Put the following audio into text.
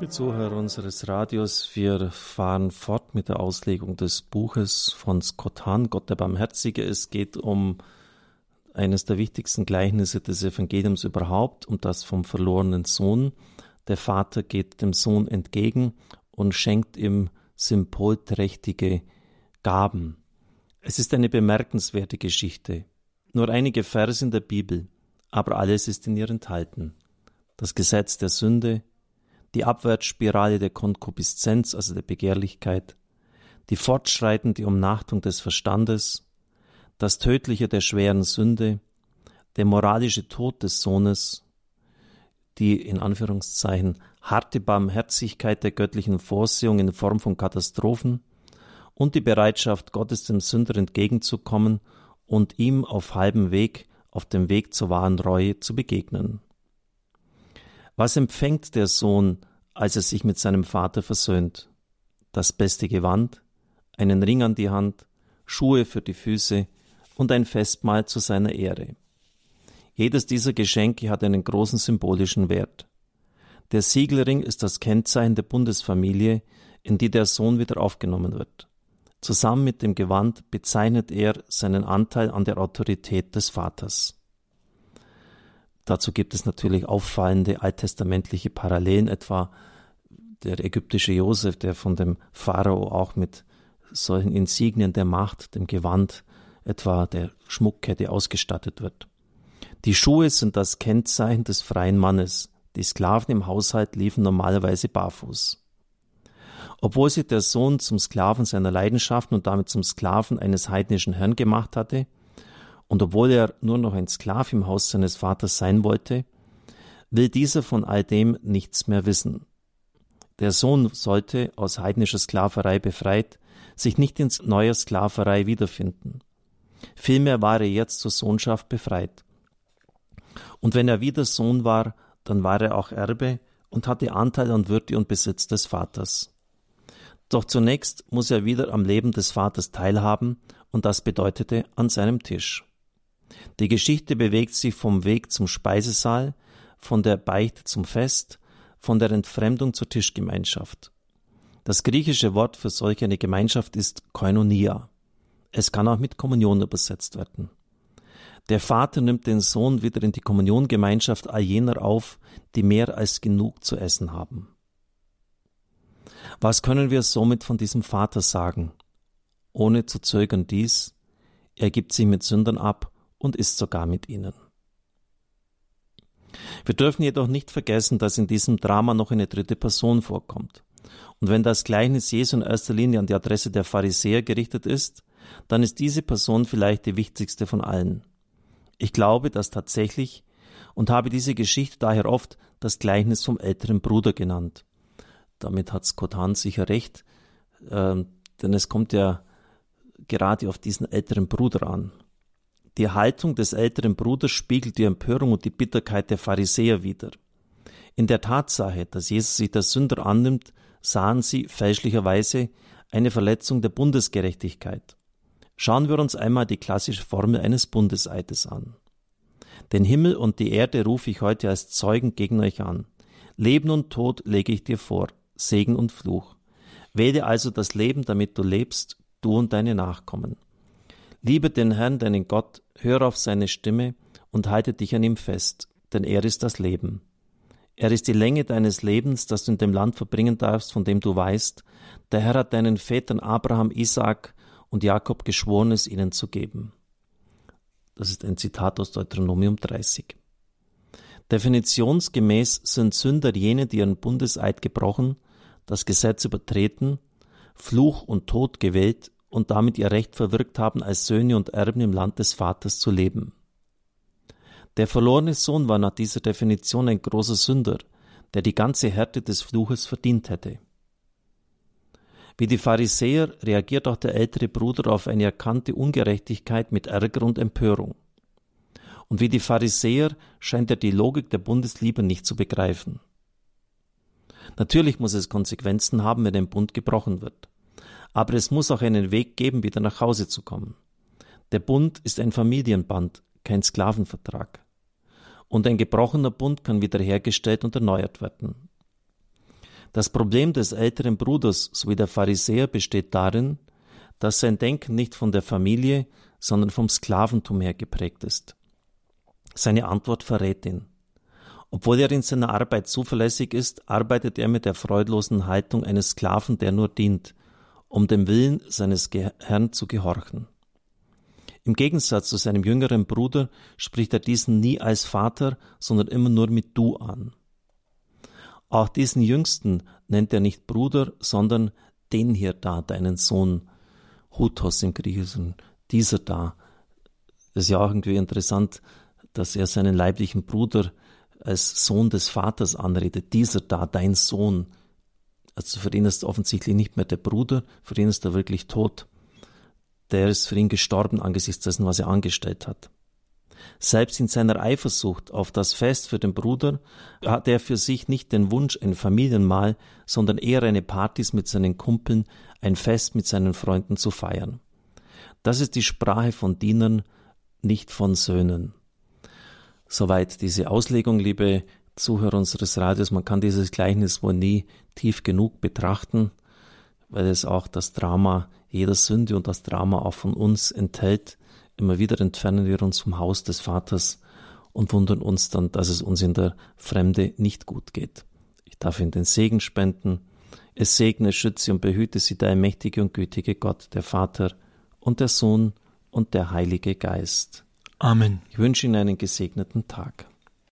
Liebe Zuhörer unseres Radios, wir fahren fort mit der Auslegung des Buches von Scott Hahn, Gott der Barmherzige. Es geht um eines der wichtigsten Gleichnisse des Evangeliums überhaupt, um das vom verlorenen Sohn. Der Vater geht dem Sohn entgegen und schenkt ihm symbolträchtige Gaben. Es ist eine bemerkenswerte Geschichte. Nur einige Verse in der Bibel, aber alles ist in ihr enthalten. Das Gesetz der Sünde, die Abwärtsspirale der Konkupiszenz, also der Begehrlichkeit, die fortschreitende Umnachtung des Verstandes, das Tödliche der schweren Sünde, der moralische Tod des Sohnes, die in Anführungszeichen harte Barmherzigkeit der göttlichen Vorsehung in Form von Katastrophen und die Bereitschaft Gottes dem Sünder entgegenzukommen und ihm auf halbem Weg, auf dem Weg zur wahren Reue zu begegnen. Was empfängt der Sohn, als er sich mit seinem Vater versöhnt? Das beste Gewand, einen Ring an die Hand, Schuhe für die Füße und ein Festmahl zu seiner Ehre. Jedes dieser Geschenke hat einen großen symbolischen Wert. Der Siegelring ist das Kennzeichen der Bundesfamilie, in die der Sohn wieder aufgenommen wird. Zusammen mit dem Gewand bezeichnet er seinen Anteil an der Autorität des Vaters. Dazu gibt es natürlich auffallende alttestamentliche Parallelen, etwa der ägyptische Josef, der von dem Pharao auch mit solchen Insignien der Macht, dem Gewand, etwa der Schmuckkette ausgestattet wird. Die Schuhe sind das Kennzeichen des freien Mannes. Die Sklaven im Haushalt liefen normalerweise barfuß. Obwohl sich der Sohn zum Sklaven seiner Leidenschaften und damit zum Sklaven eines heidnischen Herrn gemacht hatte, und obwohl er nur noch ein Sklav im Haus seines Vaters sein wollte, will dieser von all dem nichts mehr wissen. Der Sohn sollte, aus heidnischer Sklaverei befreit, sich nicht in neuer Sklaverei wiederfinden. Vielmehr war er jetzt zur Sohnschaft befreit. Und wenn er wieder Sohn war, dann war er auch Erbe und hatte Anteil an Würde und Besitz des Vaters. Doch zunächst muss er wieder am Leben des Vaters teilhaben, und das bedeutete an seinem Tisch. Die Geschichte bewegt sich vom Weg zum Speisesaal, von der Beichte zum Fest, von der Entfremdung zur Tischgemeinschaft. Das griechische Wort für solch eine Gemeinschaft ist Koinonia. Es kann auch mit Kommunion übersetzt werden. Der Vater nimmt den Sohn wieder in die Kommuniongemeinschaft all jener auf, die mehr als genug zu essen haben. Was können wir somit von diesem Vater sagen? Ohne zu zögern dies, er gibt sich mit Sündern ab und ist sogar mit ihnen. Wir dürfen jedoch nicht vergessen, dass in diesem Drama noch eine dritte Person vorkommt. Und wenn das Gleichnis Jesu in erster Linie an die Adresse der Pharisäer gerichtet ist, dann ist diese Person vielleicht die wichtigste von allen. Ich glaube das tatsächlich und habe diese Geschichte daher oft das Gleichnis vom älteren Bruder genannt. Damit hat Scott Hahn sicher recht, äh, denn es kommt ja gerade auf diesen älteren Bruder an. Die Haltung des älteren Bruders spiegelt die Empörung und die Bitterkeit der Pharisäer wider. In der Tatsache, dass Jesus sich der Sünder annimmt, sahen sie fälschlicherweise eine Verletzung der Bundesgerechtigkeit. Schauen wir uns einmal die klassische Formel eines Bundeseides an. Den Himmel und die Erde rufe ich heute als Zeugen gegen euch an. Leben und Tod lege ich dir vor, Segen und Fluch. Wähle also das Leben, damit du lebst, du und deine Nachkommen. Liebe den Herrn, deinen Gott, hör auf seine Stimme und halte dich an ihm fest, denn er ist das Leben. Er ist die Länge deines Lebens, das du in dem Land verbringen darfst, von dem du weißt. Der Herr hat deinen Vätern Abraham, Isaak und Jakob geschworen, es ihnen zu geben. Das ist ein Zitat aus Deuteronomium 30. Definitionsgemäß sind Sünder jene, die ihren Bundeseid gebrochen, das Gesetz übertreten, Fluch und Tod gewählt und damit ihr Recht verwirkt haben, als Söhne und Erben im Land des Vaters zu leben. Der verlorene Sohn war nach dieser Definition ein großer Sünder, der die ganze Härte des Fluches verdient hätte. Wie die Pharisäer reagiert auch der ältere Bruder auf eine erkannte Ungerechtigkeit mit Ärger und Empörung. Und wie die Pharisäer scheint er die Logik der Bundesliebe nicht zu begreifen. Natürlich muss es Konsequenzen haben, wenn ein Bund gebrochen wird aber es muss auch einen Weg geben, wieder nach Hause zu kommen. Der Bund ist ein Familienband, kein Sklavenvertrag. Und ein gebrochener Bund kann wiederhergestellt und erneuert werden. Das Problem des älteren Bruders sowie der Pharisäer besteht darin, dass sein Denken nicht von der Familie, sondern vom Sklaventum her geprägt ist. Seine Antwort verrät ihn. Obwohl er in seiner Arbeit zuverlässig ist, arbeitet er mit der freudlosen Haltung eines Sklaven, der nur dient, um dem Willen seines Herrn zu gehorchen. Im Gegensatz zu seinem jüngeren Bruder spricht er diesen nie als Vater, sondern immer nur mit Du an. Auch diesen Jüngsten nennt er nicht Bruder, sondern den hier da, deinen Sohn, Hutos im Griechischen, dieser da. Das ist ja auch irgendwie interessant, dass er seinen leiblichen Bruder als Sohn des Vaters anredet, dieser da, dein Sohn. Also für ihn ist offensichtlich nicht mehr der Bruder, für ihn ist er wirklich tot. Der ist für ihn gestorben angesichts dessen, was er angestellt hat. Selbst in seiner Eifersucht auf das Fest für den Bruder hat er für sich nicht den Wunsch, ein Familienmahl, sondern eher eine Partys mit seinen Kumpeln, ein Fest mit seinen Freunden zu feiern. Das ist die Sprache von Dienern, nicht von Söhnen. Soweit diese Auslegung, liebe Zuhörer unseres Radios. Man kann dieses Gleichnis wohl nie tief genug betrachten, weil es auch das Drama jeder Sünde und das Drama auch von uns enthält. Immer wieder entfernen wir uns vom Haus des Vaters und wundern uns dann, dass es uns in der Fremde nicht gut geht. Ich darf Ihnen den Segen spenden. Es segne, schütze und behüte Sie der mächtige und gütige Gott, der Vater und der Sohn und der Heilige Geist. Amen. Ich wünsche Ihnen einen gesegneten Tag.